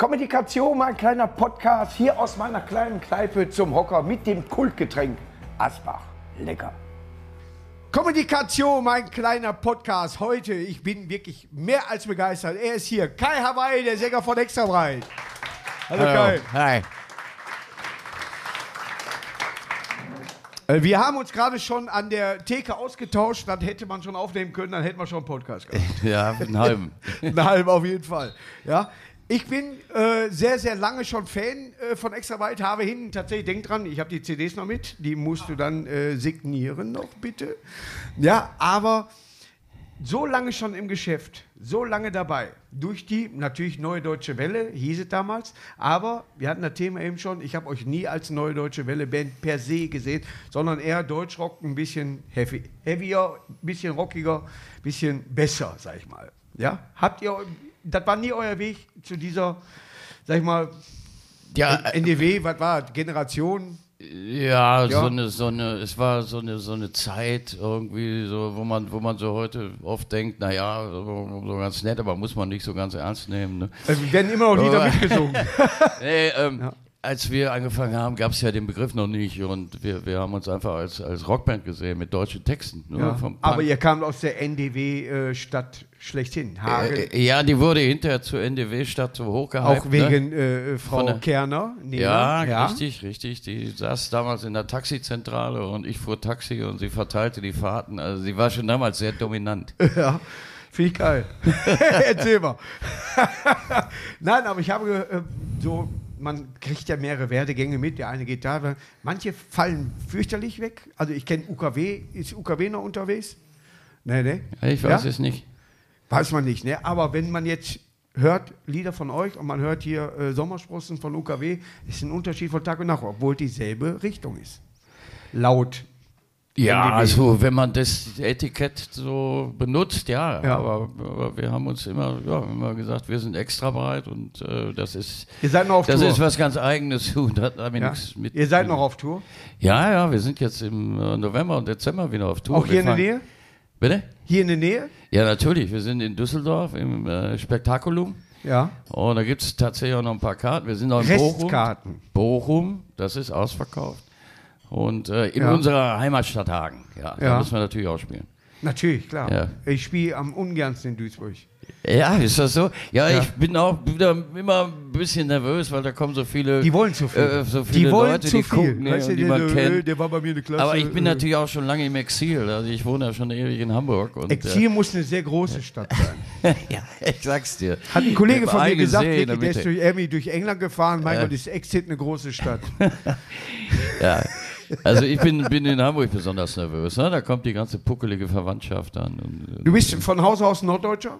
Kommunikation, mein kleiner Podcast hier aus meiner kleinen Kneipe zum Hocker mit dem Kultgetränk Asbach. Lecker. Kommunikation, mein kleiner Podcast heute. Ich bin wirklich mehr als begeistert. Er ist hier, Kai Hawaii, der Sänger von Extra Breit. Hallo, Kai. Hi. Äh, Wir haben uns gerade schon an der Theke ausgetauscht, dann hätte man schon aufnehmen können, dann hätten wir schon einen Podcast gehabt. Ja, einen halben. Einen halben auf jeden Fall. Ja. Ich bin äh, sehr, sehr lange schon Fan äh, von Extra Weit, habe hinten tatsächlich, denk dran, ich habe die CDs noch mit, die musst du dann äh, signieren noch bitte. Ja, aber so lange schon im Geschäft, so lange dabei, durch die natürlich Neue Deutsche Welle, hieß es damals, aber wir hatten das Thema eben schon, ich habe euch nie als Neue Deutsche Welle Band per se gesehen, sondern eher Deutschrock ein bisschen heavy, heavier, ein bisschen rockiger, ein bisschen besser, sag ich mal. Ja, habt ihr, das war nie euer Weg zu dieser, sag ich mal, Ja, NDW, was war? Generation? ja, Ja. So, eine, so eine, es war so eine, so eine Zeit irgendwie, so, wo man, wo man so heute oft denkt, naja, so, so ganz nett, aber muss man nicht so ganz ernst nehmen. Ne? Also, wir werden immer noch Lieder mitgesungen. Nee, ähm, als wir angefangen haben, gab es ja den Begriff noch nicht und wir, wir haben uns einfach als, als Rockband gesehen mit deutschen Texten. Ne? Ja. Aber ihr kamt aus der NDW-Stadt schlechthin, Hagen. äh, äh, ja, die wurde hinterher zur NDW-Stadt so hochgehalten. Auch wegen äh, Frau Von der- Kerner. Nina. Ja, richtig, richtig. Die saß damals in der Taxizentrale und ich fuhr Taxi und sie verteilte die Fahrten. Also sie war schon damals sehr dominant. Ja, finde ich geil. Erzähl mal. Nein, aber ich habe äh, so, man kriegt ja mehrere Werdegänge mit. Der eine geht da, manche fallen fürchterlich weg. Also ich kenne UKW, ist UKW noch unterwegs? Nee, nee. Ich weiß ja? es nicht. Weiß man nicht, ne? Aber wenn man jetzt hört Lieder von euch und man hört hier äh, Sommersprossen von UKW, ist ein Unterschied von Tag und Nacht, obwohl dieselbe Richtung ist. Laut. Ja, also wenn man das Etikett so benutzt, ja. Ja. Aber, aber wir haben uns immer, ja, immer gesagt, wir sind extra breit und äh, das ist Ihr seid noch auf das Tour. ist was ganz Eigenes. Und da haben wir ja? nichts mit. Ihr seid noch auf Tour? Ja, ja, wir sind jetzt im äh, November und Dezember wieder auf Tour. Auch hier in der Nähe? Bitte? Hier in der Nähe? Ja, natürlich. Wir sind in Düsseldorf im äh, Spektakulum. Ja. Und da gibt es tatsächlich auch noch ein paar Karten. Wir sind auch in Bochum. Restkarten. Bochum, das ist ausverkauft. Und äh, in Ja. unserer Heimatstadt Hagen. Ja, da müssen wir natürlich auch spielen. Natürlich, klar. Ja. Ich spiele am ungernsten in Duisburg. Ja, ist das so? Ja, Ja. ich bin auch wieder immer ein bisschen nervös, weil da kommen so viele, Die wollen zu viel. äh, so viele die wollen Leute, zu die viel. gucken, Weißt du, die man der, kennt. der war bei mir eine Klasse. Aber ich bin äh, natürlich auch schon lange im Exil. Also ich wohne ja schon ewig in Hamburg. Und, Exil muss eine sehr große Stadt sein. Äh, ja, ich sag's dir. Hat ein Kollege von mir gesagt, See der der ist durch, irgendwie durch England gefahren. Mein Ja. Gott, ist Exit eine große Stadt. Ja. Also ich bin, bin in Hamburg besonders nervös. Ne? Da kommt die ganze puckelige Verwandtschaft an. Und, Du bist von Haus aus Norddeutscher?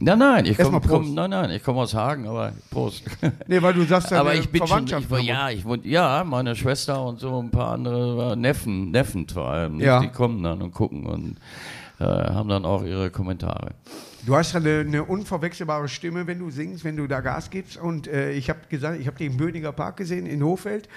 Nein, nein, ich komme komm, nein, nein, ich komme aus Hagen, aber Prost. Nee, weil du sagst, aber deine ich bin schon, Verwandtschaft ich, wohne- ja, ich wohne, ja, meine Schwester und so ein paar andere äh, Neffen, Neffen vor allem? Ja. die kommen dann und gucken und äh, haben dann auch ihre Kommentare. Du hast ja eine, eine unverwechselbare Stimme, wenn du singst, wenn du da Gas gibst. Und äh, ich habe gesagt, ich habe den im Böninger Park gesehen in Hofeld.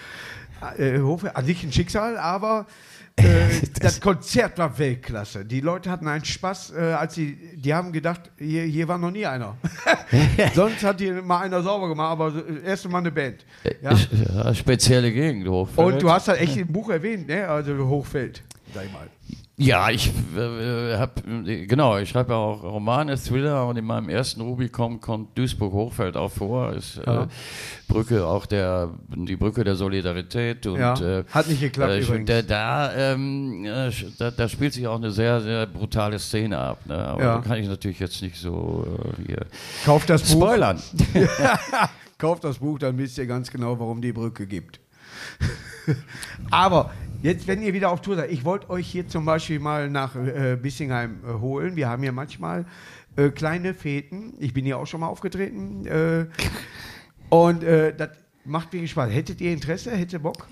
Äh, Hofeld, an sich ein Schicksal, aber äh, das, Konzert war Weltklasse. Die Leute hatten einen Spaß, äh, als sie, die haben gedacht, hier, hier war noch nie einer. Sonst hat hier mal einer sauber gemacht, aber das erste Mal eine Band. Ja? Ja, spezielle Gegend, Hochfeld. Und du hast halt echt im Buch erwähnt, ne? also Hochfeld, sag ich mal. Ja, ich äh, habe, genau, ich schreibe ja auch Romane, Thriller und in meinem ersten Rubicon kommt Duisburg-Hochfeld auch vor. Ist Ja. äh, Brücke auch der, die Brücke der Solidarität und Ja, äh, hat nicht geklappt äh, übrigens. Da, da, ähm, äh, da, da spielt sich auch eine sehr, sehr brutale Szene ab. Ne? Aber Ja. da kann ich natürlich jetzt nicht so hier Kauf das Buch. spoilern. Kauft das Buch, dann wisst ihr ganz genau, warum die Brücke gibt. Aber jetzt, wenn ihr wieder auf Tour seid, ich wollte euch hier zum Beispiel mal nach äh, Bissingheim äh, holen. Wir haben ja manchmal äh, kleine Feten. Ich bin hier auch schon mal aufgetreten. Äh, und äh, das macht mir Spaß. Hättet ihr Interesse? Hättet ihr Bock?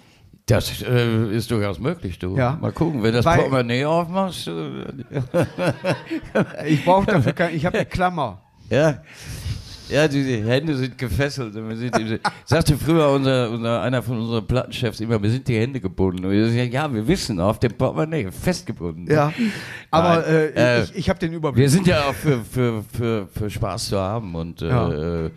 Das äh, ist durchaus möglich, du. Ja. Mal gucken, wenn das Weil- Portemonnaie aufmachst. Äh, Ich brauche dafür keine, ich habe eine Klammer. ja. Ja, die Hände sind gefesselt. Wir sind, sagte früher unser, unser, einer von unseren Plattenchefs immer, wir sind die Hände gebunden. Und wir sagen, ja, wir wissen, auf dem Portemonnaie festgebunden. Ja, aber äh, Äh, ich, ich habe den Überblick. Wir sind ja auch für, für, für, für Spaß zu haben und äh, Ja. äh,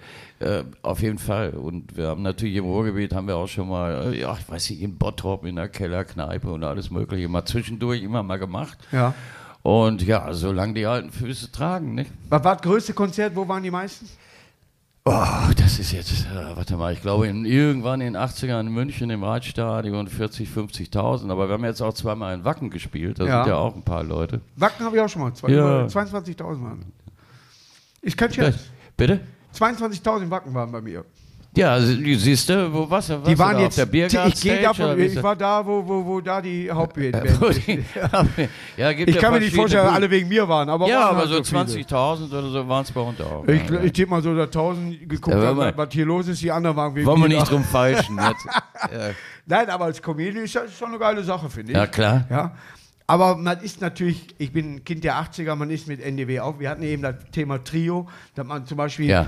auf jeden Fall. Und wir haben natürlich im Ruhrgebiet haben wir auch schon mal, äh, ja, ich weiß nicht, in Bottrop in der Kellerkneipe und alles Mögliche mal zwischendurch immer mal gemacht. ja. Und ja, solange die alten Füße tragen, nicht? Was war das größte Konzert? Wo waren die meisten? Oh, das ist jetzt, äh, warte mal, ich glaube in, irgendwann in den 80ern in München im Reitstadion 40, 50.000, aber wir haben jetzt auch zweimal in Wacken gespielt, da Ja. sind ja auch ein paar Leute. Wacken habe ich auch schon mal. Ja. 22.000 waren. Ich kann Scherz. Bitte? 22.000 Wacken waren bei mir. Ja, sie- siehst du, wo warst du? Warst Die waren jetzt. auf der Biergarten ich gehe davon, ich war da, wo, wo, wo da die Hauptband ja, Ich kann mir nicht vorstellen, Bühnen. alle wegen mir waren. Aber Ja, waren aber halt so viele. 20.000 oder so waren es bei uns auch. Ich, ja, ich tippe mal so, dass 1000 geguckt Ja, haben, was hier los ist. Die anderen waren wegen Wollen wir mir nicht drum. Ja. Nein, aber als Comedian ist das schon eine geile Sache, finde ich. ja, klar. Ja. Aber man ist natürlich, ich bin ein Kind der 80er, man ist mit NDW auf. Wir hatten eben das Thema Trio, dass man zum Beispiel, Ja.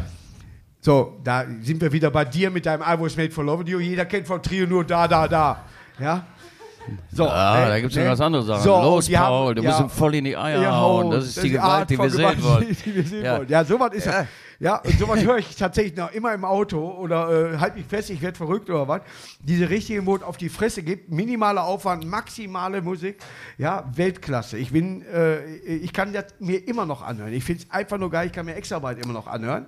So, da sind wir wieder bei dir mit deinem I Was Made for Love You. Jeder kennt von Trio nur da, da, da. Ja. So, Ah, ne, da gibt es ne? noch ganz andere Sachen. So, Los, die haben- Paul, du ja, musst ihm voll in die Eier Ja, hauen. Das ist die Gewalt, die wir. Die wir sehen Ja. wollen. Ja, sowas ist Ja. Ja. Und sowas höre ich tatsächlich noch immer im Auto oder äh, halt mich fest, ich werde verrückt oder was. Diese richtige Mut auf die Fresse gibt, minimaler Aufwand, maximale Musik, ja, Weltklasse. Ich bin, äh, ich kann das mir immer noch anhören. Ich finde es einfach nur geil, ich kann mir Extraarbeit immer noch anhören.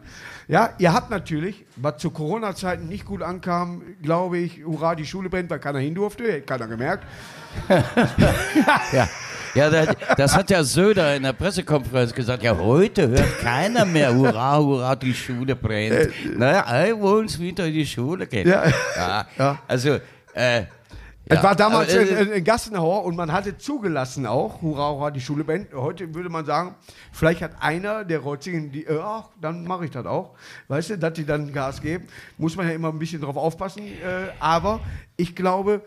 Ja, ihr habt natürlich, was zu Corona-Zeiten nicht gut ankam, glaube ich, hurra, die Schule brennt, weil keiner hin durfte, hätte keiner gemerkt. Ja. Ja, das, das hat ja Söder in der Pressekonferenz gesagt. Ja, heute hört keiner mehr, hurra, hurra, die Schule brennt. Naja, alle wollen wieder in die Schule gehen. Ja. Ja, Ja. also, äh, Es ja, war damals aber, ein, äh, ein, ein Gassenhauer und man hatte zugelassen auch, hurra, hurra, die Schule brennt. Heute würde man sagen, vielleicht hat einer der Rotzigen, die, äh, ach, dann mache ich das auch. Weißt du, dass die dann Gas geben. Muss man ja immer ein bisschen drauf aufpassen. Äh, aber ich glaube,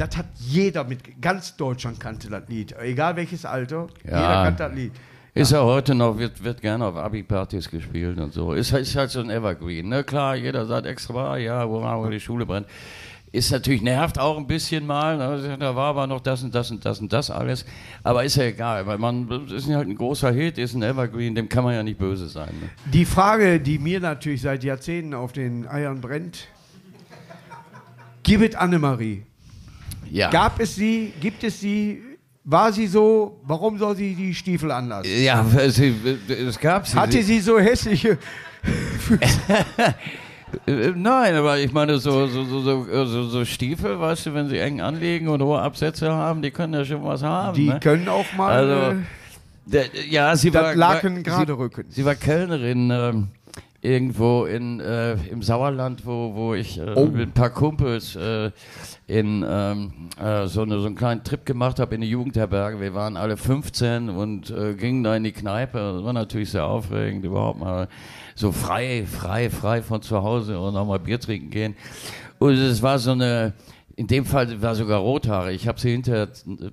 das hat jeder mit, ganz Deutschland kannte das Lied. Egal welches Alter, Ja. jeder kannte das Lied. Ist ja heute noch, wird, wird gerne auf Abi-Partys gespielt und so. Ist, ist halt so ein Evergreen. Ne? Klar, jeder sagt extra, ja, hurra, hurra, die Schule brennt. Ist natürlich, nervt auch ein bisschen mal. Ne? Da war aber noch das und das und das und das alles. Aber ist ja egal, weil man, ist halt ein großer Hit, ist ein Evergreen, dem kann man ja nicht böse sein. Ne? Die Frage, die mir natürlich seit Jahrzehnten auf den Eiern brennt, gib es Annemarie. Ja. Gab es sie, gibt es sie, war sie so, warum soll sie die Stiefel anlassen? Ja, sie, es gab sie. Hatte sie so hässliche, Äh, Nein, aber ich meine, so, so, so, so, Stiefel, weißt du, wenn sie eng anlegen und hohe Absätze haben, die können ja schon was haben. die ne? können auch mal Also, äh, ja, sie war, Laken gerade sie, rücken. sie war Kellnerin ähm, irgendwo in, äh, im Sauerland, wo, wo ich äh, Oh. mit ein paar Kumpels äh, in ähm, äh, so, eine, so einen kleinen Trip gemacht habe in die Jugendherberge. Wir waren alle 15 und äh, gingen da in die Kneipe. Das war natürlich sehr aufregend, überhaupt mal so frei, frei, frei von zu Hause und auch mal Bier trinken gehen. Und es war so eine, in dem Fall war sogar Rothaare. Ich habe sie hinterher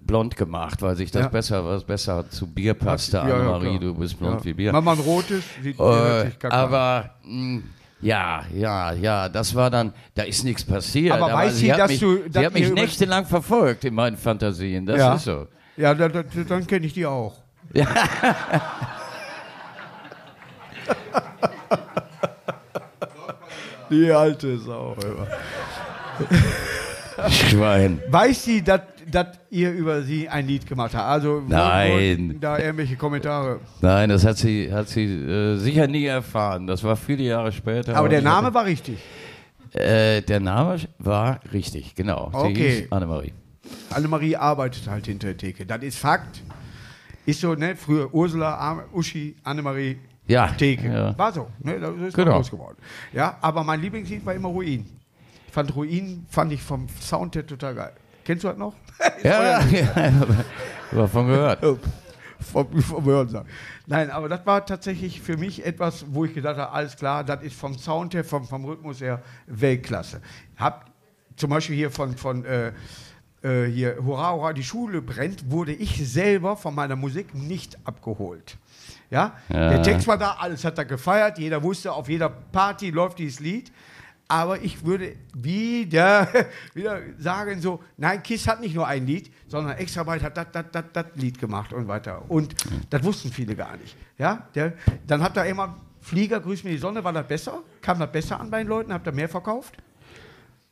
blond gemacht, weil sich das Ja. besser, was besser zu Bier passte. Ja, ja, Annemarie, klar. du bist blond Ja. wie Bier. Wenn man rot ist, sieht Äh, sich aber mh, ja, ja, ja, das war dann, da ist nichts passiert. Aber weiß sie, hat dass mich, du- sie dass hat mich nächtelang verfolgt in meinen Fantasien. Das Ja. ist so. Ja, da, da, dann kenne ich die auch. die alte Sau. Schwein. Weiß sie, dass ihr über sie ein Lied gemacht habt? Also, Nein. da irgendwelche Kommentare. Nein, das hat sie, hat sie äh, sicher nie erfahren. Das war viele Jahre später. Aber der Name hatte- war richtig. Äh, der Name war richtig, genau. Sie Okay. Annemarie. Annemarie arbeitet halt hinter der Theke. Das ist Fakt. Ist so, ne? Früher Ursula, Uschi, Annemarie, Ja, Theke. ja. War so. Ne? Das ist genau. groß geworden. Ja, aber mein Lieblingslied war immer Ruin. Fand Ruin, fand ich vom Sound her total geil. Kennst du das noch? Ja, ja, davon gehört. vom, vom Hörensagen. Nein, aber das war tatsächlich für mich etwas, wo ich gedacht habe, alles klar, das ist vom Sound her, vom, vom Rhythmus her Weltklasse. Hab zum Beispiel hier von, von äh, äh, hier Hurra, Hurra, die Schule brennt, wurde ich selber von meiner Musik nicht abgeholt. Ja? Ja. Der Text war da, alles hat er gefeiert, jeder wusste, auf jeder Party läuft dieses Lied. Aber ich würde wieder, wieder sagen, so, nein, Kiss hat nicht nur ein Lied, sondern Extrabyte hat das Lied gemacht und weiter. Und das wussten viele gar nicht. Ja? Der, dann habt ihr immer Flieger, Grüß mir die Sonne, war das besser? Kam das besser an bei den Leuten? Habt ihr mehr verkauft?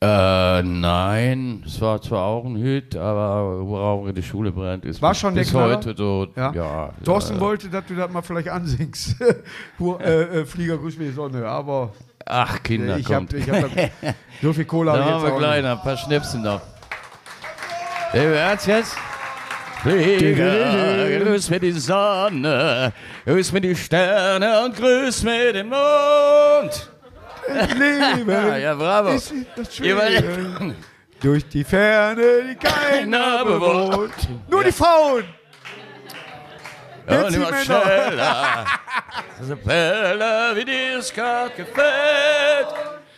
Äh, nein, es war zwar auch ein Hit, aber worauf die Schule brennt, ist War bis, schon der bis Knaller? heute so. Ja. Ja, Thorsten ja. wollte, dass du das mal vielleicht ansingst. Äh, äh, Flieger, Grüß mir die Sonne, aber Ach, Kinder, ich kommt. ich hab das, so viel Kohle Da haben wir gleich noch ein paar Schnipsen noch. Hey, Ernst jetzt? Flieger, grüß mir die Sonne, grüß mir die Sterne und grüß mir den Mond. Leben Ja, ja, bravo. das. Durch die Ferne, die keiner bewohnt. Nur die Frauen. Ja, und die immer schneller. So Bälle, wie dir es gerade gefällt.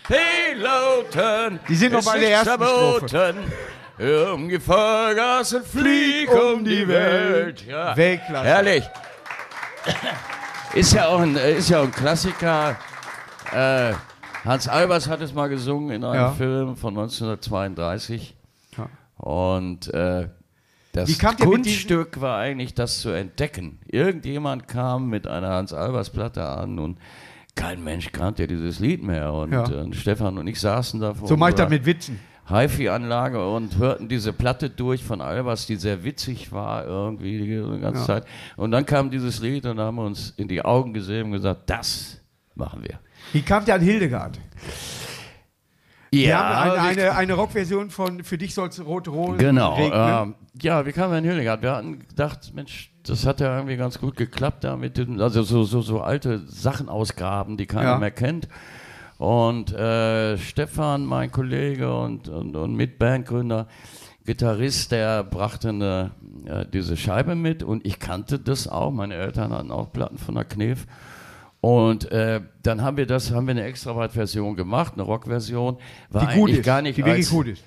Piloten, Die sind noch bei der ersten Strophe. verboten. Um die Vollgas und flieg um die Welt. Ja. Weltklasse. Herrlich. Ist ja auch ein, ist ja auch ein Klassiker. Äh, Hans Albers hat es mal gesungen in einem Ja. Film von 1932. Ja. Und äh, das Kunststück war eigentlich, das zu entdecken. Irgendjemand kam mit einer Hans Albers Platte an und kein Mensch kannte dieses Lied mehr. Und Ja. äh, Stefan und ich saßen da vor So mache ich das mit Witzen. HiFi-Anlage und hörten diese Platte durch von Albers, die sehr witzig war irgendwie die ganze Ja. Zeit. Und dann kam dieses Lied und da haben wir uns in die Augen gesehen und gesagt, das machen wir. Wie kamt ihr an Hildegard? Wir Ja, haben aber eine, wir- eine, eine Rockversion von Für dich soll es rote Rosen Genau. ähm, ja, wie kam wir in Hildegard? Wir hatten gedacht, Mensch, das hat ja irgendwie ganz gut geklappt da mit den, also so, so, so alte Sachen ausgraben, die keiner Ja. mehr kennt. Und äh, Stefan, mein Kollege und, und, und Mitbandgründer, Gitarrist, der brachte eine, äh, diese Scheibe mit und ich kannte das auch. Meine Eltern hatten auch Platten von der Knef. Und äh, dann haben wir das, haben wir eine Extraweit-Version gemacht, eine Rock-Version. War die gut eigentlich ist. gar nicht die wirklich gut ist.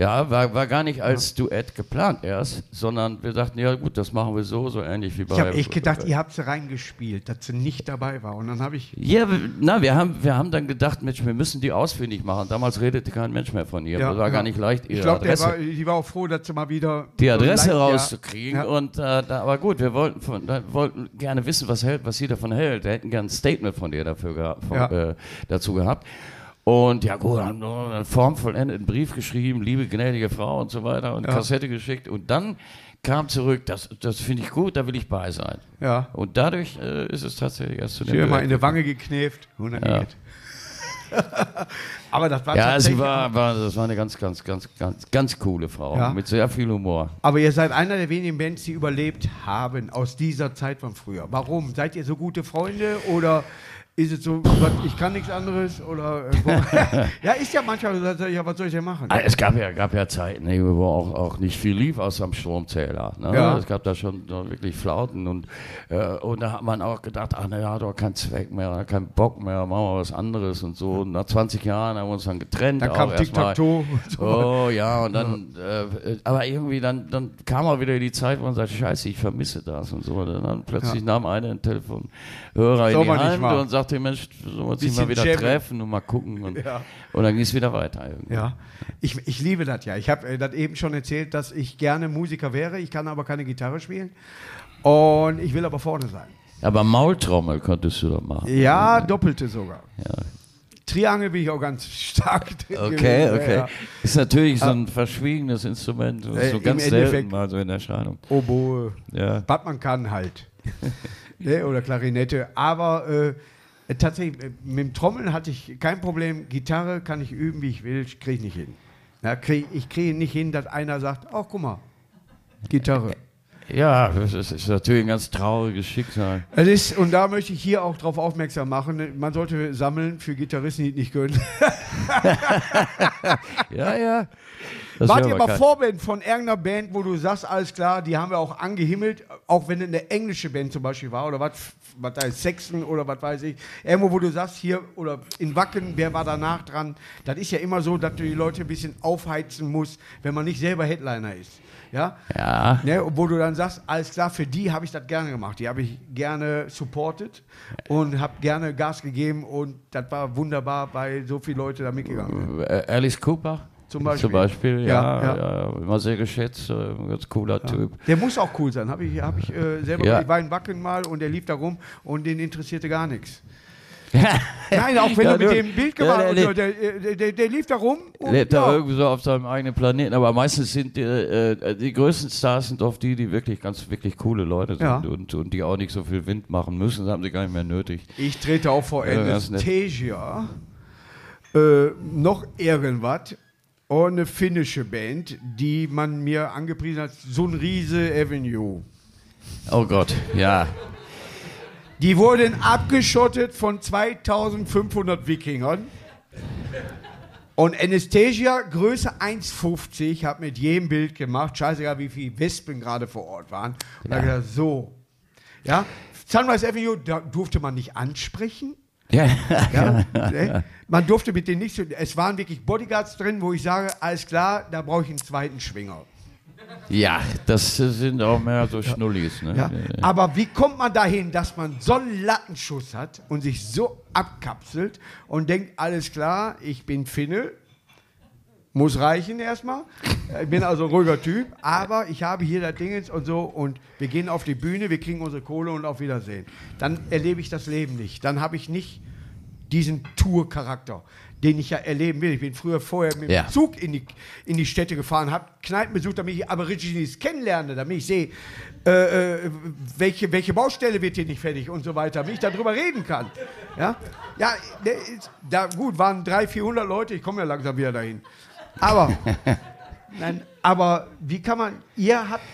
Ja, war, war gar nicht als Duett geplant erst, sondern wir dachten, ja gut, das machen wir so, so ähnlich wie bei... Ich habe echt gedacht, ihr habt sie reingespielt, dass sie nicht dabei war. Und dann habe ich. Ja, wir- na, wir haben, wir haben dann gedacht, Mensch, wir müssen die ausfindig machen. Damals redete kein Mensch mehr von ihr. Ja, das war ja. gar nicht leicht, ihre Ich glaube, Adresse, die war auch froh, dass sie mal wieder. die so Adresse leicht- rauszukriegen. Ja. Und, äh, da, aber gut, wir wollten, von, wollten gerne wissen, was, hält, was sie davon hält. Wir hätten gerne ein Statement von ihr dafür gehabt, von, äh, dazu gehabt. Und ja gut, haben einen formvollendeten Brief geschrieben, liebe gnädige Frau und so weiter und Ja. Kassette geschickt. Und dann kam zurück, das, das finde ich gut, da will ich bei sein. Ja. Und dadurch äh, ist es tatsächlich erst zu dem habe mal in der Wange geknäft. 100 Ja. geht. Aber das war Ja, tatsächlich. sie war, war, das war eine ganz, ganz, ganz, ganz, ganz coole Frau Ja. mit sehr viel Humor. Aber ihr seid einer der wenigen Bands, die überlebt haben aus dieser Zeit von früher. Warum? Seid ihr so gute Freunde oder ist es so, ich kann nichts anderes? Oder äh, ja, ist ja manchmal so, ja, was soll ich denn machen? Ah, Es gab ja, gab ja Zeiten, ne, wo auch, auch nicht viel lief außer am Stromzähler. Ne? Ja. Es gab da schon wirklich Flauten und, äh, und da hat man auch gedacht, ach naja, doch keinen Zweck mehr, keinen Bock mehr, machen wir was anderes und so. Und nach 20 Jahren haben wir uns dann getrennt. Dann kam und so. Oh ja, und dann, äh, aber irgendwie dann, dann kam auch wieder die Zeit, wo man sagt, scheiße, ich vermisse das und so. Und dann plötzlich nahm einer einen Telefonhörer in die Hand und sagte, Mensch, sollen wir uns nicht Bisschen mal wieder jammen. treffen und mal gucken. Und, Ja. und dann ging es wieder weiter. Irgendwie. Ja, ich, ich liebe das ja. Ich habe äh, das eben schon erzählt, dass ich gerne Musiker wäre. Ich kann aber keine Gitarre spielen. Und ich will aber vorne sein. Aber Maultrommel könntest du doch machen. Ja, doppelte sogar. Ja. Triangel bin ich auch ganz stark drin Okay, gewesen. okay. Ja, Ist natürlich so ein verschwiegenes Instrument, Äh, so im ganz selten mal so in Erscheinung. Oboe, Ja. was man kann halt. ne? Oder Klarinette. Aber äh, tatsächlich, äh, mit dem Trommeln hatte ich kein Problem. Gitarre kann ich üben, wie ich will, kriege ich nicht hin. Ja, krieg, ich kriege nicht hin, dass einer sagt, ach guck mal, Gitarre. Ja, das ist, natürlich ein ganz trauriges Schicksal. Es ist, und da möchte ich hier auch darauf aufmerksam machen, man sollte sammeln für Gitarristen, die es nicht können. Ja, ja. Das Wart ihr aber mal geil. Vorband von irgendeiner Band, wo du sagst, alles klar, die haben wir auch angehimmelt, auch wenn es eine englische Band zum Beispiel war oder was, was da ist, Sexton oder was weiß ich. Irgendwo, wo du sagst, hier oder in Wacken, wer war danach dran? Das ist ja immer so, dass du die Leute ein bisschen aufheizen musst, wenn man nicht selber Headliner ist. Ja? Ja. Ne, wo du dann sagst, alles klar, für die habe ich das gerne gemacht. Die habe ich gerne supported und habe gerne Gas gegeben und das war wunderbar, weil so viele Leute da mitgegangen sind. Äh, Alice Cooper. Zum Beispiel. Zum Beispiel, ja, Ja, ja. immer sehr geschätzt, äh, ein ganz cooler Typ. Der muss auch cool sein. Habe ich, hab ich äh, selber. Ja. Ich war in Wacken mal und der lief da rum und den interessierte gar nichts. Nein, auch wenn Ja, du mit dem Bild Ja, gemacht hast, lebt- der, der, der, der lief da rum. Und, Lebt da ja. irgendwie so auf seinem eigenen Planeten, aber meistens sind die, äh, die größten Stars sind oft die, die wirklich ganz wirklich coole Leute sind Ja. und, und die auch nicht so viel Wind machen müssen, das haben sie gar nicht mehr nötig. Ich trete auch vor Ja. Anastasia. Äh, noch irgendwas. Und eine finnische Band, die man mir angepriesen hat, Sunrise Avenue. Oh Gott, ja. Die wurden abgeschottet von 2500 Wikingern. Und Anastasia, Größe 1,50, hat mit jedem Bild gemacht. Scheißegal, wie viele Wespen gerade vor Ort waren. Und da Ja. gesagt, so. Ja, Sunrise Avenue, da durfte man nicht ansprechen. Ja, Ja, ne? Man durfte mit denen nicht so. Es waren wirklich Bodyguards drin, wo ich sage, alles klar, da brauche ich einen zweiten Schwinger. ja das sind auch mehr so Schnullis. Ne? Ja? Aber wie kommt man dahin, dass man so einen Lattenschuss hat und sich so abkapselt und denkt, alles klar, ich bin Finne, muss reichen erstmal. Ich bin also ein ruhiger Typ, aber ich habe hier das Dingens und so und wir gehen auf die Bühne, wir kriegen unsere Kohle und auf Wiedersehen. Dann erlebe ich das Leben nicht. Dann habe ich nicht diesen Tour-Charakter, den ich ja erleben will. Ich bin früher vorher mit Ja. dem Zug in die, in die Städte gefahren, habe Kneipen besucht, damit ich Aborigines kennenlerne, damit ich sehe, äh, äh, welche, welche Baustelle wird hier nicht fertig und so weiter, damit ich darüber reden kann. Ja, ja ist, da, gut, waren 300, 400 Leute, ich komme ja langsam wieder dahin. Aber, nein, aber wie kann man, ihr habt,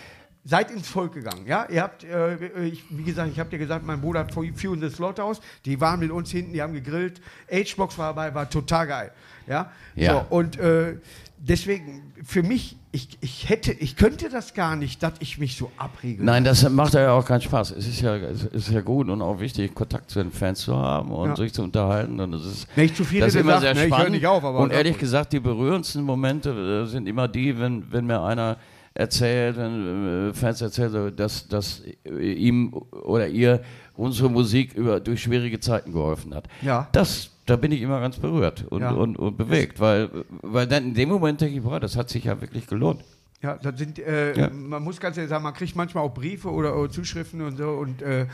seid ins Volk gegangen, ja? Ihr habt, äh, ich, wie gesagt, ich habe dir gesagt, mein Bruder hat Fusion das Slaughterhouse, die waren mit uns hinten, die haben gegrillt, H-Box war dabei, war total geil, ja? Ja. So, und äh, deswegen, für mich, ich, ich hätte, ich könnte das gar nicht, dass ich mich so abriegel. Nein, das macht ja auch keinen Spaß. Es ist ja, es ist ja gut und auch wichtig, Kontakt zu den Fans zu haben und Ja. sich zu unterhalten. Und das ist, Nicht zu viele, das ist immer sehr ne, spannend. nicht auf, und ehrlich gesagt, die berührendsten Momente äh, sind immer die, wenn, wenn mir einer erzählt, wenn äh, Fans erzählen, dass, dass ihm oder ihr unsere Musik über, durch schwierige Zeiten geholfen hat. Ja. Das, da bin ich immer ganz berührt und, Ja. und, und bewegt, weil, weil dann in dem Moment denke ich, boah, das hat sich ja wirklich gelohnt. Ja, das sind, äh, Ja. man muss ganz ehrlich sagen, man kriegt manchmal auch Briefe oder, oder Zuschriften und so und äh,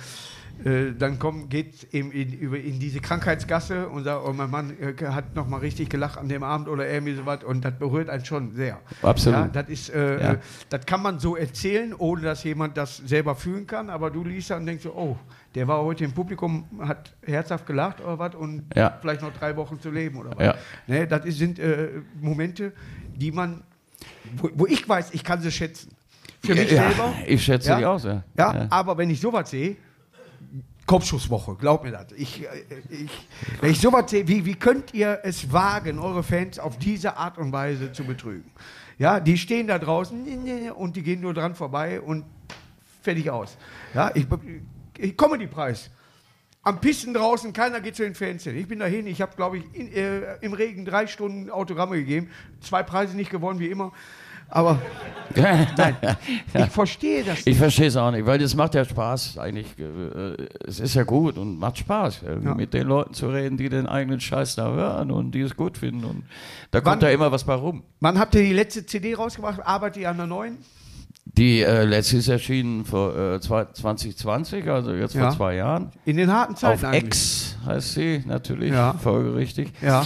äh, dann kommt, geht eben in, über, in diese Krankheitsgasse und sagt, oh, mein Mann äh, hat noch mal richtig gelacht an dem Abend oder irgendwie sowas und das berührt einen schon sehr. Absolut. Ja, das ist, äh, Ja. das kann man so erzählen, ohne dass jemand das selber fühlen kann, aber du liest da und denkst so, oh, der war heute im Publikum, hat herzhaft gelacht oder was und Ja. vielleicht noch drei Wochen zu leben oder was. Ja. Ne, das ist, sind Momente, die man, wo, wo ich weiß, ich kann sie schätzen. Für mich ja, selber. Ich schätze Ja? dich auch sehr. Ja, aber wenn ich sowas sehe, Kopfschusswoche, glaub mir das. Ich, äh, ich, wenn ich sowas sehe, wie, wie könnt ihr es wagen, eure Fans auf diese Art und Weise zu betrügen? Ja, die stehen da draußen und die gehen nur dran vorbei und fertig aus. Ja, ich, ich Comedy-Preis. Am Pisten draußen, keiner geht zu den Fans hin. Ich bin dahin, ich habe, glaube ich, in, äh, im Regen drei Stunden Autogramme gegeben. Zwei Preise nicht gewonnen, wie immer. Aber nein, ich verstehe das Ich verstehe es auch nicht, weil das macht ja Spaß eigentlich. äh, Es ist ja gut und macht Spaß, äh, Ja. mit den Leuten zu reden, die den eigenen Scheiß da hören und die es gut finden. Und da Wann- kommt da immer was bei rum. Wann habt ihr die letzte CD rausgebracht? Arbeitet ihr an der neuen? Die äh, letzte ist erschienen vor äh, zwei- 2020, also jetzt Ja. vor zwei Jahren. In den harten Zeiten Auf eigentlich. X heißt sie natürlich, Ja. folgerichtig. Ja,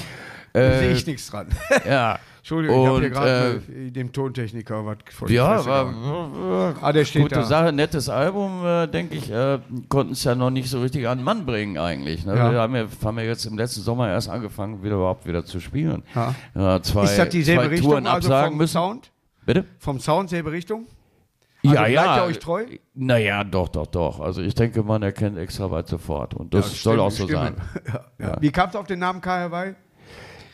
Äh, sehe ich nichts dran. Ja. Entschuldigung, ich habe hier gerade äh, dem Tontechniker was vor Ja, war, Ah, der steht gute da. Sache, nettes Album, äh, denke ich. Äh, Konnten es ja noch nicht so richtig an den Mann bringen eigentlich. Ne? Ja. Wir haben ja, haben ja jetzt im letzten Sommer erst angefangen, wieder überhaupt wieder zu spielen. Ja. Ja, zwei, Ist das dieselbe zwei Richtung, Touren also absagen vom müssen. Sound? Bitte? Vom Sound selbe Richtung? Also ja, bleibt ja. ihr euch treu? Naja, doch, doch, doch. Also ich denke, man erkennt extra weit sofort. Und das Ja, soll Stimme- auch so Stimme. sein. Ja. Wie kam es auf den Namen Kai Hawaii?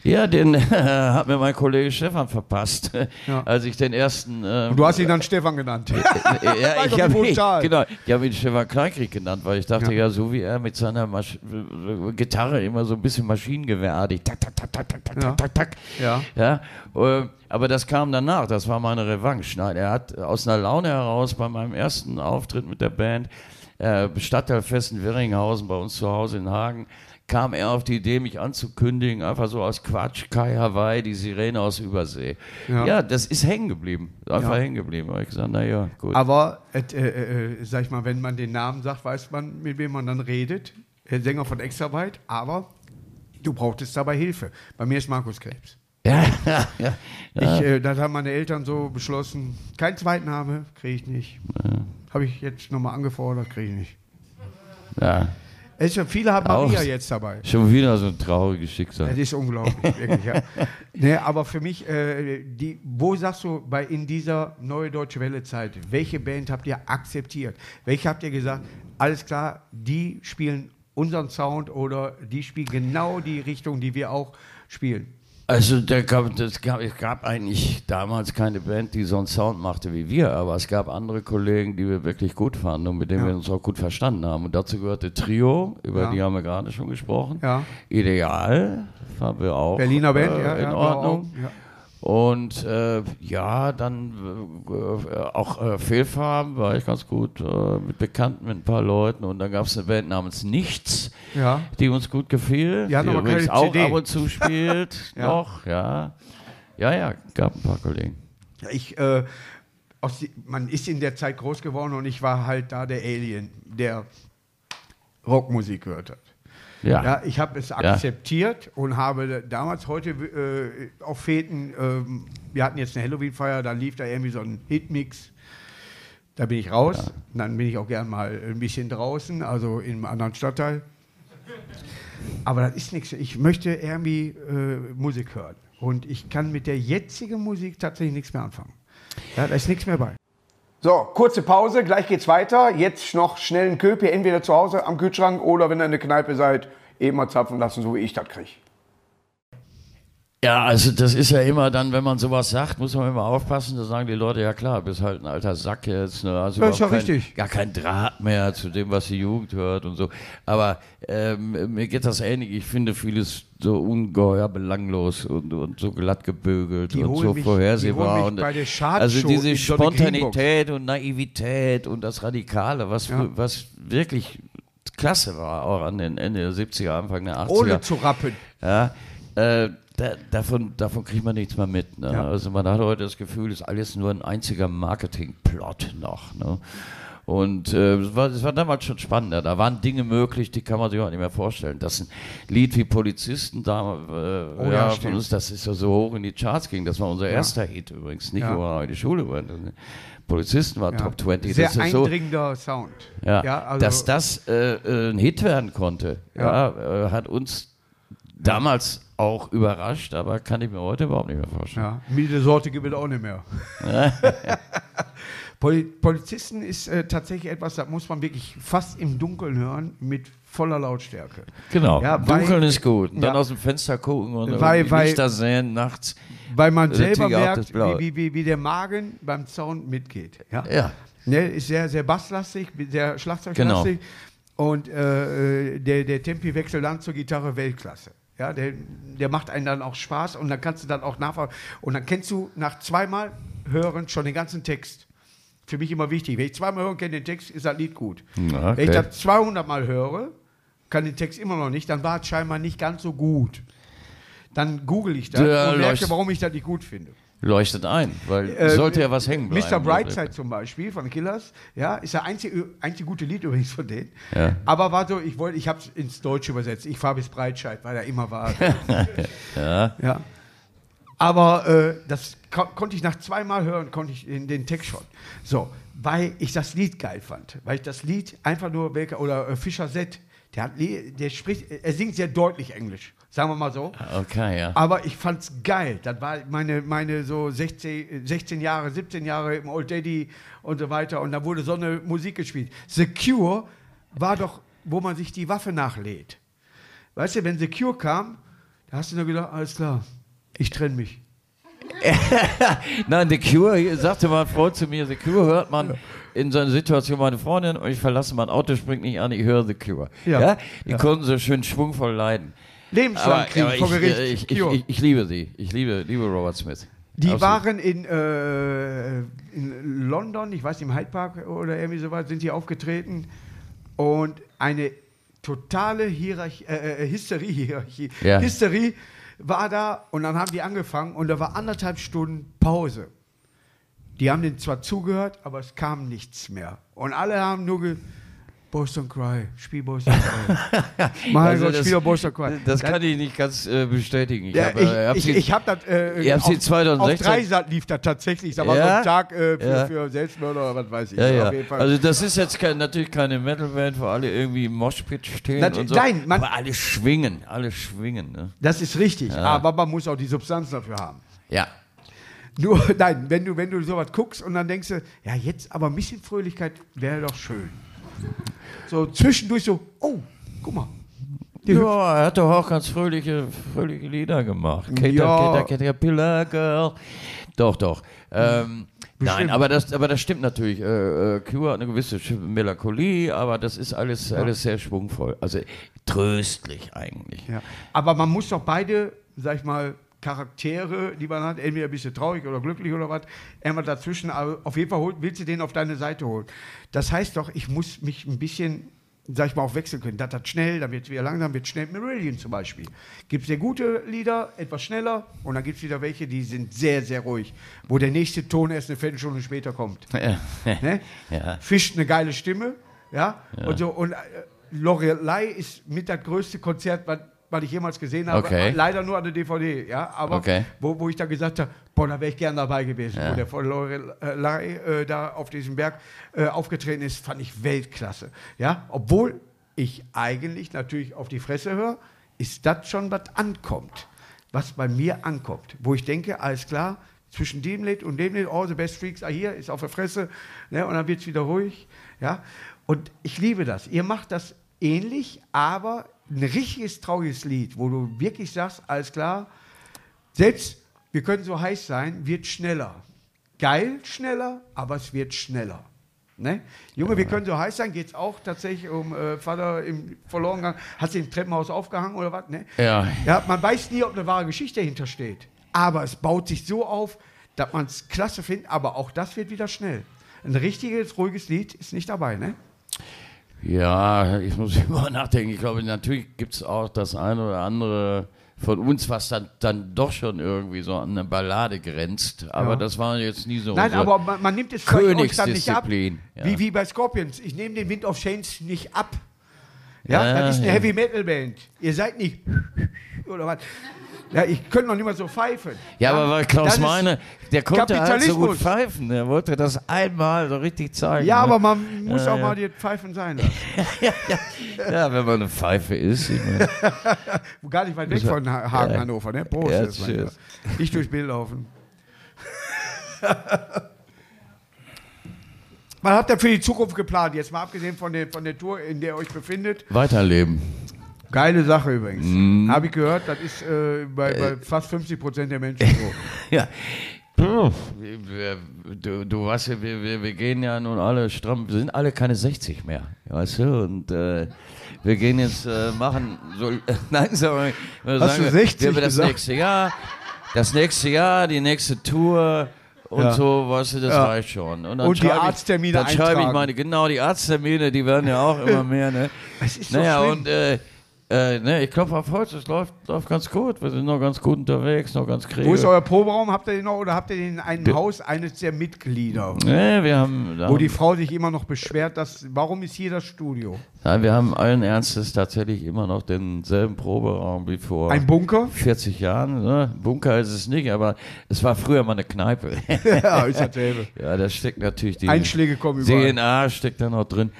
Ja, den hat mir mein Kollege Stefan verpasst, Ja. als ich den ersten. ähm, Und du hast ihn dann Stefan genannt. ja, Weiß ich doch, habe wie ihn, genau, ich hab ihn Stefan Kleinkrieg genannt, weil ich dachte, Ja. ja, so wie er mit seiner Masch Gitarre immer so ein bisschen maschinengewehrartig, tak, tak, tak, tak, tak, tak, Ja. tak, tak, Ja. ja, äh, aber das kam danach, das war meine Revanche. Nein, er hat aus einer Laune heraus bei meinem ersten Auftritt mit der Band, äh, Stadtteilfest in Wirringhausen bei uns zu Hause in Hagen, kam er auf die Idee, mich anzukündigen, einfach so aus Quatsch, Kai Hawaii, die Sirene aus Übersee. Ja. Ja, das ist hängen geblieben, einfach Ja. hängen geblieben. Da hab ich gesagt, naja, gut. Aber, äh, äh, äh, sag ich mal, wenn man den Namen sagt, weiß man, mit wem man dann redet. Der Sänger von Extraweit, aber du brauchtest dabei Hilfe. Bei mir ist Markus Krebs. Ja, ja, ja. Ich, äh, das haben meine Eltern so beschlossen. Kein Zweitname kriege ich nicht. Habe ich jetzt nochmal angefordert, kriege ich nicht. ja. Es viele haben Auch- Maria jetzt dabei. Schon wieder so ein trauriges Schicksal. Das ist unglaublich, wirklich, ja. Nee, aber für mich, äh, die, wo sagst du bei in dieser Neue Deutsche Welle-Zeit, welche Band habt ihr akzeptiert? Welche habt ihr gesagt, alles klar, die spielen unseren Sound oder die spielen genau die Richtung, die wir auch spielen? Also da gab, das gab, es gab eigentlich damals keine Band, die so einen Sound machte wie wir, aber es gab andere Kollegen, die wir wirklich gut fanden und mit denen Ja. wir uns auch gut verstanden haben. Und dazu gehörte Trio, über Ja. die haben wir gerade schon gesprochen. Ja. Ideal fanden wir auch Berliner Band, äh, ja, in Ordnung. Ja. Und äh, ja, dann äh, auch äh, Fehlfarben war ich ganz gut äh, mit Bekannten, mit ein paar Leuten. Und dann gab es eine Band namens Nichts, ja. die uns gut gefiel. Die hatten aber übrigens auch CD. ab und zu spielt. Ja. Noch, ja. Ja, ja, gab ein paar Kollegen. Ich, äh, aus die, man ist in der Zeit groß geworden und ich war halt da der Alien, der Rockmusik gehört hat. Ja. Ja, ich habe es akzeptiert und habe damals heute äh, auf Feten, ähm, wir hatten jetzt eine Halloween-Feier, da lief da irgendwie so ein Hitmix. Da bin ich raus. Und Dann bin ich auch gern mal ein bisschen draußen, also in einem anderen Stadtteil. Aber das ist nichts. Ich möchte irgendwie äh, Musik hören. Und ich kann mit der jetzigen Musik tatsächlich nichts mehr anfangen. Ja, da ist nichts mehr bei. So, kurze Pause, gleich geht's weiter. Jetzt noch schnell einen Köpi, entweder zu Hause am Kühlschrank oder wenn ihr in der Kneipe seid, eben mal zapfen lassen, so wie ich das kriege. Ja, also das ist ja immer dann, wenn man sowas sagt, muss man immer aufpassen, da sagen die Leute, ja klar, bist halt ein alter Sack jetzt. Ne? Also Ja, ist ja kein, richtig. Gar kein Draht mehr zu dem, was die Jugend hört und so. Aber ähm, mir geht das ähnlich. Ich finde vieles so ungeheuer belanglos und, und so glatt gebügelt Die und so mich- vorhersehbar. und, bei der also diese Spontanität und Naivität und das Radikale, was, Ja. was wirklich klasse war, auch an den Ende der 70er, Anfang der 80er. Ohne zu rappen. Ja, äh, da, davon, davon kriegt man nichts mehr mit. Ne? Ja. Also man hat heute das Gefühl, es ist alles nur ein einziger Marketingplot noch. Ne? Und äh, es, war, es war damals schon spannender. Da waren Dinge möglich, die kann man sich auch nicht mehr vorstellen. Dass ein Lied wie Polizisten da äh, Oh ja, ja, von uns, das ist ja so hoch in die Charts ging. Das war unser erster Hit übrigens. Nicht Ja. nur in die Schule. went. Polizisten war Ja. Top 20. Sehr das ist so, eindringender Sound. ja, Ja, also- dass das äh, äh, ein Hit werden konnte, Ja. ja. äh, hat uns damals auch überrascht, aber kann ich mir heute überhaupt nicht mehr vorstellen. Ja, milde Sorte gibt es auch nicht mehr. Poli Polizisten ist äh, tatsächlich etwas, das muss man wirklich fast im Dunkeln hören, mit voller Lautstärke. Genau, Ja, weil- dunkeln ist gut. Und dann Ja. aus dem Fenster gucken und Weil- weil- Lichter sehen nachts. Weil man selber merkt, wie, wie, wie der Magen beim Sound mitgeht. Ja. Ja, Ne, ist sehr, sehr basslastig, sehr schlagzeuglastig. Und äh, der, der Tempiwechsel dann zur Gitarre Weltklasse. Ja, der, der macht einen dann auch Spaß und dann kannst du dann auch nachfragen. Und dann kennst du nach zweimal hören schon den ganzen Text. Für mich immer wichtig. Wenn ich zweimal hören kenne den Text, ist das Lied gut. Ja, Wenn ich okay. das 200 Mal höre, kann den Text immer noch nicht, dann war es scheinbar nicht ganz so gut. Dann google ich das Ja, und merke, warum ich das nicht gut finde. Leuchtet ein, weil Äh, sollte ja was hängen bleiben. Mr. Brightside zum Beispiel von Killers, ja, ist der einzige, einzige gute Lied übrigens von denen. Ja. Aber war so, ich wollte, ich habe es ins Deutsche übersetzt. Ich fahre bis Breitscheid, weil er immer war. Ja, ja. Aber äh, das ko konnte ich nach zweimal hören, konnte ich den, den Text schon. So, weil ich das Lied geil fand. Weil ich das Lied einfach nur, welcher, oder äh, Fischer Z, der, hat, der spricht, er singt sehr deutlich Englisch, sagen wir mal so. okay, ja. Aber ich fand's geil. Das war meine, meine so 16, 16 Jahre, 17 Jahre im Old Daddy und so weiter. Und da wurde so eine Musik gespielt. The Cure war doch, wo man sich die Waffe nachlädt. Weißt du, wenn The Cure kam, Da hast du nur gedacht, alles klar, ich trenne mich. Nein, The Cure, sagte mal Freund zu mir, The Cure hört man in so einer Situation, meine Freundin und ich verlasse mein Auto, springt nicht an, ich höre The Cure. Ja. Ja. Die Ja. konnten so schön schwungvoll leiden. Lebenslang kriegen vor ich, Gericht. äh, ich, ich, ich, ich liebe sie. Ich liebe, liebe Robert Smith. Die Absolut. waren in, äh, in London, ich weiß nicht, im Hyde Park oder irgendwie sowas, sind die aufgetreten und eine totale Hierarchie, äh, äh, Hysterie, Hierarchie, Ja. Hysterie war da und dann haben die angefangen und da war anderthalb Stunden Pause. Die haben denen zwar zugehört, aber es kam nichts mehr. Und alle haben nur ge Boston Cry, spiel Boston Cry. mein Also Gott, das- spiel Boston Cry. Das kann ich nicht ganz äh, bestätigen. Ich Ja, hab, äh, hab ich, sie- ich, habe das. Äh, sie 2016 Auf Dreisat lief das tatsächlich. War Ja? so ein Tag äh, für, Ja. für Selbstmörder oder was weiß ich. ja. Auf. Also das ist jetzt kein, natürlich keine Metalband, wo alle irgendwie im Moshpit stehen Nat- und so. nein, man- aber alle schwingen, alle schwingen. Ne? das ist richtig. Aber man muss auch die Substanz dafür haben. Ja. Nur, nein, wenn du, wenn du sowas guckst und dann denkst du, ja, jetzt aber ein bisschen Fröhlichkeit wäre doch schön. So zwischendurch so, oh, guck mal. Ja, er hat doch auch ganz fröhliche, fröhliche Lieder gemacht. Cater, Ja. Cater, Caterpillar Girl. Doch, doch. Ähm, nein, aber das, aber das stimmt natürlich. Äh, äh, Cure hat eine gewisse Melancholie, aber das ist alles, alles sehr schwungvoll. Also tröstlich eigentlich. Ja. Aber man muss doch beide, sag ich mal, Charaktere, die man hat, entweder ein bisschen traurig oder glücklich oder was, irgendwas dazwischen, aber auf jeden Fall willst du den auf deine Seite holen. Das heißt doch, ich muss mich ein bisschen, sag ich mal, auch wechseln können. Das hat schnell, dann wird es wieder langsam, wird schnell. Meridian zum Beispiel. Gibt es sehr gute Lieder, etwas schneller, und dann gibt es wieder welche, die sind sehr, sehr ruhig, wo der nächste Ton erst eine Viertelstunde später kommt. Ne? Ja. Fisch eine geile Stimme, ja, und so und äh, Lorelei ist mit das größte Konzert, was was ich jemals gesehen habe, Okay. leider nur an der DVD, ja, aber Okay. wo, wo ich dann gesagt habe, boah, da wäre ich gern dabei gewesen, Ja. wo der von Lorelei äh, da auf diesem Berg äh, aufgetreten ist, fand ich Weltklasse, ja, obwohl ich eigentlich natürlich auf die Fresse höre, ist das schon was ankommt, was bei mir ankommt, wo ich denke, alles klar, zwischen dem Lied und dem Lied, all the best freaks are here, ist auf der Fresse, ne, und dann wird es wieder ruhig, ja, und ich liebe das. Ihr macht das ähnlich, aber ein richtiges trauriges Lied, wo du wirklich sagst, alles klar, selbst wir können so heiß sein, wird schneller. Geil schneller, aber es wird schneller. Ne? Junge, wir können so heiß sein, geht es auch tatsächlich um äh, Vater im Verlorengang, hat sich im Treppenhaus aufgehangen oder was? Ne? Ja. Ja, man weiß nie, ob eine wahre Geschichte dahinter steht. Aber es baut sich so auf, dass man es klasse findet, aber auch das wird wieder schnell. Ein richtiges, ruhiges Lied ist nicht dabei, ne? Ja, ich muss über nachdenken. Ich glaube, natürlich gibt es auch das eine oder andere von uns, was dann, dann doch schon irgendwie so an eine Ballade grenzt. Aber Ja. das war jetzt nie so. Nein, aber man, man nimmt es dann nicht ab. Königsdisziplin, ja. Wie, wie bei Scorpions. Ich nehme den Wind of Chains nicht ab. Ja, Ja, das ist eine ja. Heavy Metal Band. Ihr seid nicht oder was. Ja, ich könnte noch nicht mal so pfeifen. Ja, aber weil Klaus Meine, der konnte halt so gut pfeifen. Der wollte das einmal so richtig zeigen. Ja, ne? aber man muss Ja, auch ja. mal die Pfeifen sein lassen. Ja, wenn man eine Pfeife ist. Ich meine, Gar nicht weit weg von Ha- Hagen. Hannover. Ne? Prost. Ja, jetzt, mein Was habt ihr für die Zukunft geplant? Jetzt mal abgesehen von der, von der Tour, in der ihr euch befindet. weiterleben. Geile Sache übrigens. Mhm. Habe ich gehört, das ist äh, bei, bei fast 50 Prozent der Menschen so. Ja. Wir- wir- Du, du weißt ja, wir, wir, wir gehen ja nun alle stramm, wir sind alle keine 60 mehr, weißt du, und äh, wir gehen jetzt äh, machen so langsam. wir Hast du 60 wir- das gesagt? nächste Jahr, das nächste Jahr, die nächste Tour und Ja. so, weißt du, das Ja. reicht schon. Und, dann Und die schreibe ich- Arzttermine Dann schreibe ich meine, genau, die Arzttermine, die werden ja auch immer mehr, ne? Es ist so naja, schlimm. und äh, äh, ne, ich klopfe auf Holz, es läuft, läuft ganz gut. Wir sind noch ganz gut unterwegs, noch ganz kriege. Wo ist euer Proberaum? Habt ihr den noch oder habt ihr den in einem. Haus eines der Mitglieder? Ne, wir haben, Wo die haben, Frau sich immer noch beschwert, dass, warum ist hier das Studio? nein, wir haben allen Ernstes tatsächlich immer noch denselben Proberaum wie vor Ein Bunker? 40 Jahren. Ne? Bunker ist es nicht, aber es war früher mal eine Kneipe. ja, ist dasselbe. ja, da steckt natürlich die Einschläge kommen überall. DNA steckt da noch drin.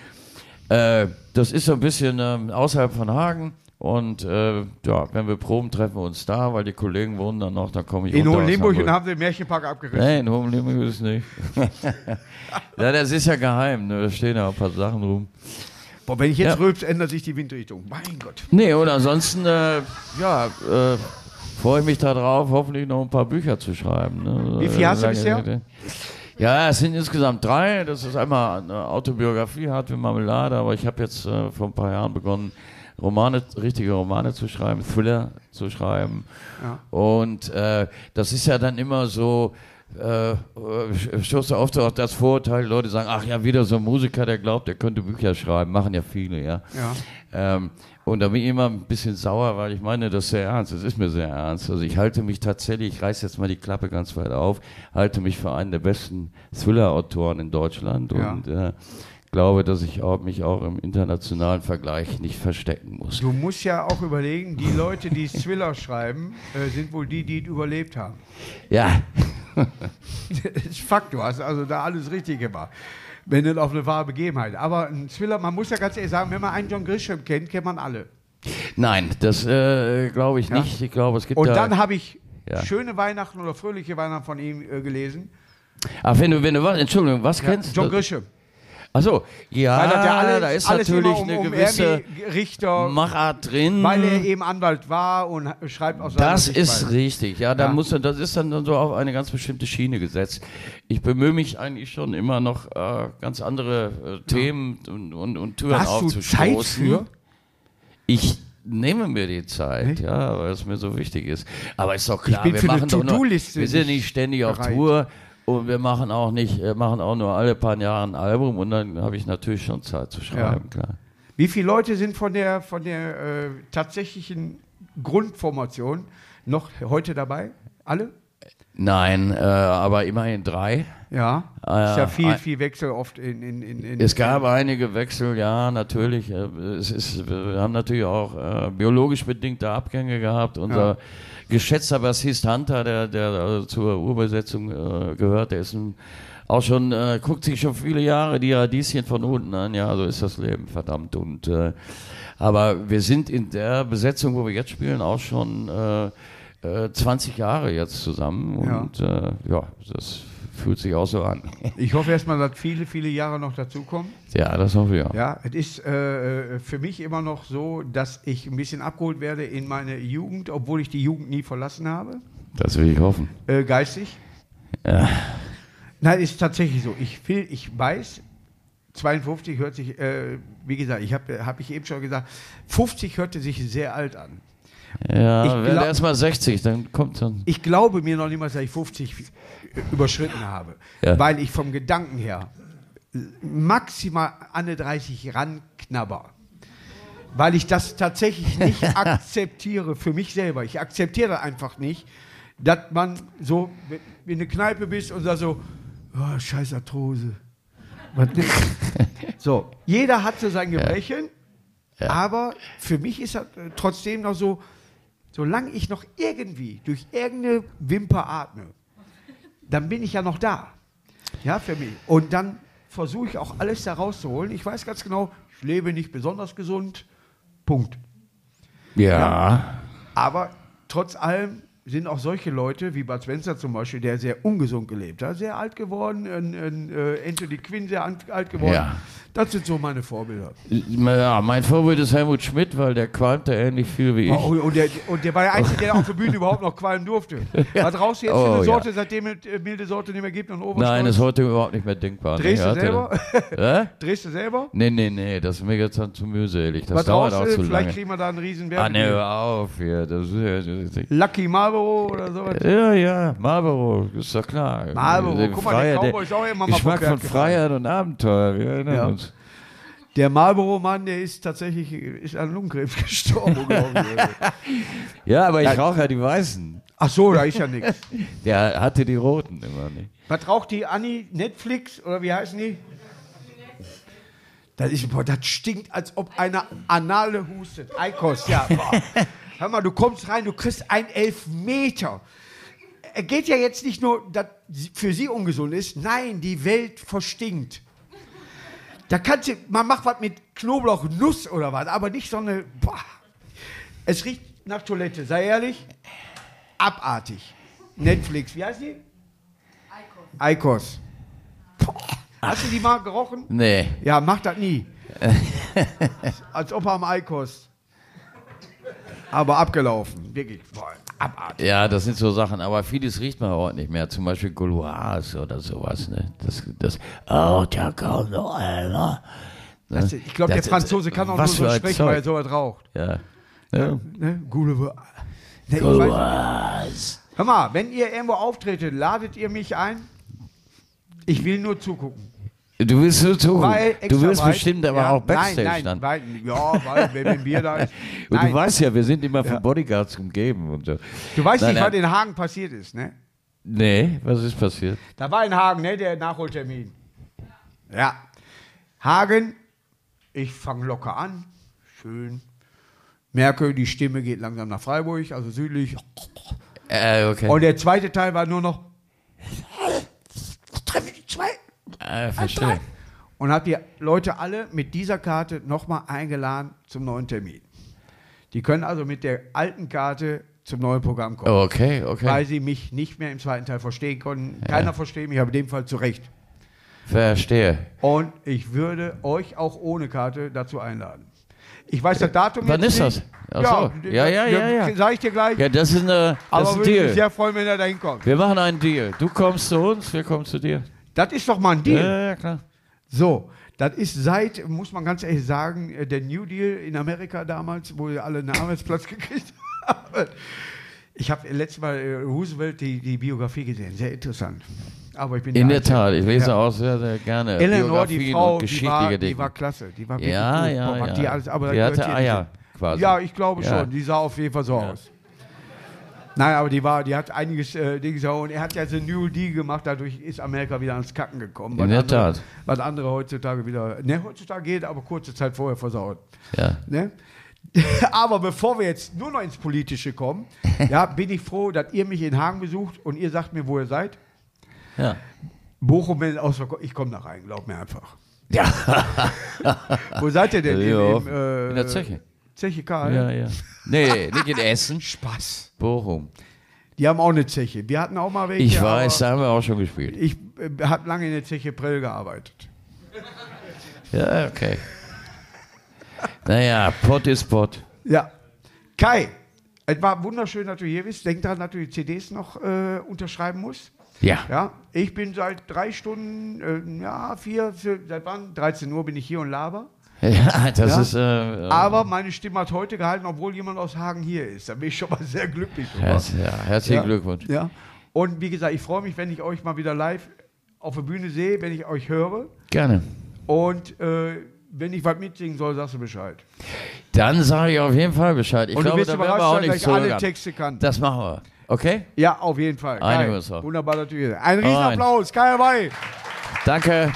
Äh, das ist so ein bisschen ähm, außerhalb von Hagen. Und äh, ja, wenn wir proben, treffen wir uns da, weil die Kollegen wohnen dann noch, dann komme ich In Hohenlimburg und haben den Märchenpark abgerissen. Nee, in Hohenlimburg ist es nicht. ja, das ist ja geheim, ne? da stehen ja ein paar Sachen rum. Boah, wenn ich jetzt Ja. rülps, ändert sich die Windrichtung. Mein Gott. Nee, und ansonsten, äh, ja, äh, freue ich mich darauf, hoffentlich noch ein paar Bücher zu schreiben. Ne? Wie viel hast du bisher? Ja, es sind insgesamt drei. Das ist einmal eine Autobiografie, Hart wie Marmelade, aber ich habe jetzt äh, vor ein paar Jahren begonnen, Romane, richtige Romane zu schreiben, Thriller zu schreiben. Ja. Und äh, das ist ja dann immer so, äh, ich stoße oft auf das Vorurteil, Leute sagen, ach ja, wieder so ein Musiker, der glaubt, er könnte Bücher schreiben, machen ja viele, ja. Ja. Ähm, und da bin ich immer ein bisschen sauer, weil ich meine das sehr ernst. Das ist mir sehr ernst. Also ich halte mich tatsächlich, ich reiß jetzt mal die Klappe ganz weit auf, halte mich für einen der besten Thriller-Autoren in Deutschland Ja. und äh, glaube, dass ich auch, mich auch im internationalen Vergleich nicht verstecken muss. Du musst ja auch überlegen, die Leute, die Thriller schreiben, äh, sind wohl die, die es überlebt haben. Ja, Das ist Fakt, du hast also da alles richtig gemacht. Wenn nicht auf eine wahre Begebenheit. Aber ein Thriller, man muss ja ganz ehrlich sagen, wenn man einen John Grisham kennt, kennt man alle. nein, das äh, glaube ich Ja. nicht. Ich glaube, es gibt Und da, dann habe ich Ja. schöne Weihnachten oder fröhliche Weihnachten von ihm äh, gelesen. Ach, wenn du, wenn du was, Entschuldigung, was Ja, kennst John du? Grisham. Achso, ja, ja alles, da ist natürlich um, eine gewisse Richter, Machart drin. weil er eben Anwalt war und schreibt aus Das ist richtig, ja, da Ja. muss, das ist dann so auf eine ganz bestimmte Schiene gesetzt. Ich bemühe mich eigentlich schon immer noch äh, ganz andere äh, Themen und, und, und Türen Hast du aufzustoßen. Zeit für? Ich nehme mir die Zeit, ja, weil es mir so wichtig ist. Aber ist doch klar, wir machen doch nur, wir sind nicht ständig auf bereit. Tour und wir machen auch nicht, äh, machen auch nur alle paar Jahre ein Album und dann habe ich natürlich schon Zeit zu schreiben, klar. Wie viele Leute sind von der, von der äh, tatsächlichen Grundformation noch heute dabei? Alle? Nein, äh, aber immerhin drei. Ja. Ah, ist ja ja. viel, viel Wechsel oft in. in, in, in Es gab einige Wechsel, ja, natürlich. Äh, Es ist, wir haben natürlich auch äh, biologisch bedingte Abgänge gehabt. Unser Ja. Geschätzter Bassist Hunter, der, der äh, zur Urbesetzung äh, gehört, der ist ein, auch schon, äh, guckt sich schon viele Jahre die Radieschen von unten an. Ja, so ist das Leben, verdammt. Und, äh, aber wir sind in der Besetzung, wo wir jetzt spielen, auch schon äh, äh, 20 Jahre jetzt zusammen. Ja. Und äh, ja, das fühlt sich auch so an. Ich hoffe erstmal, dass viele, viele Jahre noch dazukommen. ja, das hoffe ich auch. Ja, es ist äh, für mich immer noch so, dass ich ein bisschen abgeholt werde in meine Jugend, obwohl ich die Jugend nie verlassen habe, Das will ich hoffen. äh, geistig. Ja. Nein, ist tatsächlich so. Ich will, ich weiß, 52 hört sich, äh, wie gesagt, ich habe hab ich eben schon gesagt, 50 hörte sich sehr alt an. Ja, Ich wenn glaub- der erst mal 60, dann kommt dann. Ich glaube mir noch niemals, dass ich 50 überschritten habe, Ja. weil ich vom Gedanken her maximal an die 30 ranknabber. Weil ich das tatsächlich nicht akzeptiere für mich selber. Ich akzeptiere einfach nicht, dass man so in eine Kneipe bist und da so, oh, scheiß Arthrose. So, jeder hat so sein Gebrechen, Ja. aber für mich ist das äh, trotzdem noch so, solange ich noch irgendwie durch irgendeine Wimper atme, dann bin ich ja noch da. Ja, für mich. Und dann versuche ich auch alles da rauszuholen. Ich weiß ganz genau, ich lebe nicht besonders gesund. Punkt. Ja. Aber trotz allem sind auch solche Leute, wie Bud Spencer zum Beispiel, der sehr ungesund gelebt hat, sehr alt geworden, ein, äh, Anthony Quinn sehr alt geworden. Ja. Das sind so meine Vorbilder. ja. Mein Vorbild ist Helmut Schmidt, weil der qualmte ähnlich viel wie ich. Oh, und, der, und der war der Einzige, der auf der Bühne überhaupt noch qualmen durfte. Was du jetzt für Oh, eine ja. Sorte, seitdem es äh, milde Sorte nicht mehr gibt und Oberstolz? Nein, ist heute überhaupt nicht mehr denkbar. Drehst du selber? Hä? Drehst du selber? Nee, nee, nee, das ist mir jetzt dann zu mühselig. Das Was dauert rauchst auch zu Vielleicht lange. kriegen wir da einen riesen Ah, nee, hör auf hier. Das ist, ja- das ist, Lucky Marlboro oder sowas? ja, ja, Marlboro, ist doch klar. Marlboro, Der guck mal, der Freiheit, Cowboy ist auch immer mal Geschmack von. Freiheit und Abenteuer. Wir erinnern Ja. uns. Der Marlboro-Mann, der ist tatsächlich ist an Lungenkrebs gestorben. Ja, aber ich Ja. rauche ja die Weißen. Ach so, da ist ja nichts. Der hatte die Roten immer nicht. Was raucht die Anni? Netflix oder wie heißen die? Das, ist, boah, das stinkt, als ob einer anale hustet. Eikos, ja. Boah. Hör mal, du kommst rein, du kriegst einen Elfmeter. Er geht ja jetzt nicht nur, dass für sie ungesund ist. Nein, die Welt verstinkt. Da kannst du, man macht was mit Knoblauch, Nuss oder was, aber nicht so eine. Boah. Es riecht nach Toilette, sei ehrlich. Abartig. Netflix, wie heißt die? Eikos. Boah. Hast du die mal gerochen? Nee. Ja, mach das nie. Als ob er am Eikos. Aber abgelaufen. Wirklich. Boah, abartig. Ja, das sind so Sachen, aber vieles riecht man heute nicht mehr. Zum Beispiel Gauloise oder sowas. Ne? Das, das, oh, da kommt noch einer. Ne? Das- Ich glaube, der Franzose kann auch nur so sprechen, Zeug. weil er sowas raucht. Ja. ja. Ne? Gute Ne, Gauloise. Hör mal, wenn ihr irgendwo auftretet, ladet ihr mich ein? Ich will nur zugucken. Du willst nur zugucken. Weil Du willst weit- bestimmt aber ja, auch Backstage nein, nein, dann. Weil, ja, weil, wenn ein Bier da ist. Und du weißt ja, wir sind immer von Ja. Bodyguards umgeben und so. Du weißt Nein, nicht, was in Hagen passiert ist, ne? Nee, was ist passiert? Da war in Hagen, ne, der Nachholtermin. Ja. Hagen, ich fange locker an, schön. Merke, die Stimme geht langsam nach Freiburg, also südlich. Äh, okay. Und der zweite Teil war nur noch. Treffe ich zwei. Äh, verstehe. Und habe die Leute alle mit dieser Karte nochmal eingeladen zum neuen Termin. Die können also mit der alten Karte zum neuen Programm kommen. Okay, okay. Weil sie mich nicht mehr im zweiten Teil verstehen konnten. Keiner versteht mich, aber in dem Fall zu Recht. Verstehe. Und ich würde euch auch ohne Karte dazu einladen. Ich weiß das Datum Wann jetzt ist das? nicht. Ach so. Ja, ja, ja, ja. Sag ich dir gleich. Ja, das ist, eine, das aber ist ein würde mich Deal. sehr freuen, wenn er da hinkommt. Wir machen einen Deal. Du kommst zu uns, wir kommen zu dir. Das ist doch mal ein Deal. Ja, ja, klar. So, das ist seit, muss man ganz ehrlich sagen, äh, der New Deal in Amerika damals, wo wir alle einen Arbeitsplatz gekriegt haben. Ich habe letztes Mal äh, Roosevelt die, die Biografie gesehen, sehr interessant. Aber ich bin In der Einzige. Tat, ich lese Ja. auch sehr, sehr gerne Eleanor, die Frau, die war, die war klasse. Die war ja, gut. ja, ja. Die, alles, aber die hatte Eier quasi. Ja, ich glaube Ja. schon. Die sah auf jeden Fall so aus. Nein, aber die war, die hat einiges äh, Dinge so und er hat ja so New Deal gemacht, dadurch ist Amerika wieder ans Kacken gekommen. In was der andere, Tat. Was andere heutzutage wieder, ne, heutzutage geht, aber kurze Zeit vorher versaut. Ja. Ne? Aber bevor wir jetzt nur noch ins Politische kommen, ja, bin ich froh, dass ihr mich in Hagen besucht und ihr sagt mir, wo ihr seid. Ja. Bochum, wenn ausverkauft. Ich komme da rein, glaub mir einfach. Ja. Wo seid ihr denn? Ja, im, äh, in der Zeche. Zeche Karl? Ja, ja. Nee, nicht in Essen. Spaß. Bochum. Die haben auch eine Zeche. Wir hatten auch mal welche. Ich weiß, da haben wir auch schon gespielt. Ich äh, habe lange in der Zeche Prell gearbeitet. Ja, okay. Naja, Pott ist Pott. Ja. Kai, es war wunderschön, dass du hier bist. Denk daran, dass du die CDs noch äh, unterschreiben musst. Ja. Ja, ich bin seit drei Stunden, äh, ja, vier, vier, seit wann? 13 Uhr bin ich hier und laber. Ja, das Ja. ist. Äh, Aber meine Stimme hat heute gehalten, obwohl jemand aus Hagen hier ist. Da bin ich schon mal sehr glücklich drüber. Herz, ja, herzlichen. Glückwunsch. Ja. Und wie gesagt, ich freue mich, wenn ich euch mal wieder live auf der Bühne sehe, wenn ich euch höre. Gerne. Und äh, wenn ich was mitsingen soll, sagst du Bescheid. Dann sage ich auf jeden Fall Bescheid. Ich und du glaube, wirst da werden wir überrascht auch sein, dass ich alle. Texte kann. Das machen wir. Okay? ja, auf jeden Fall. Drauf. Wunderbar natürlich. Ein. Riesenapplaus. Kai Hawaii. Danke.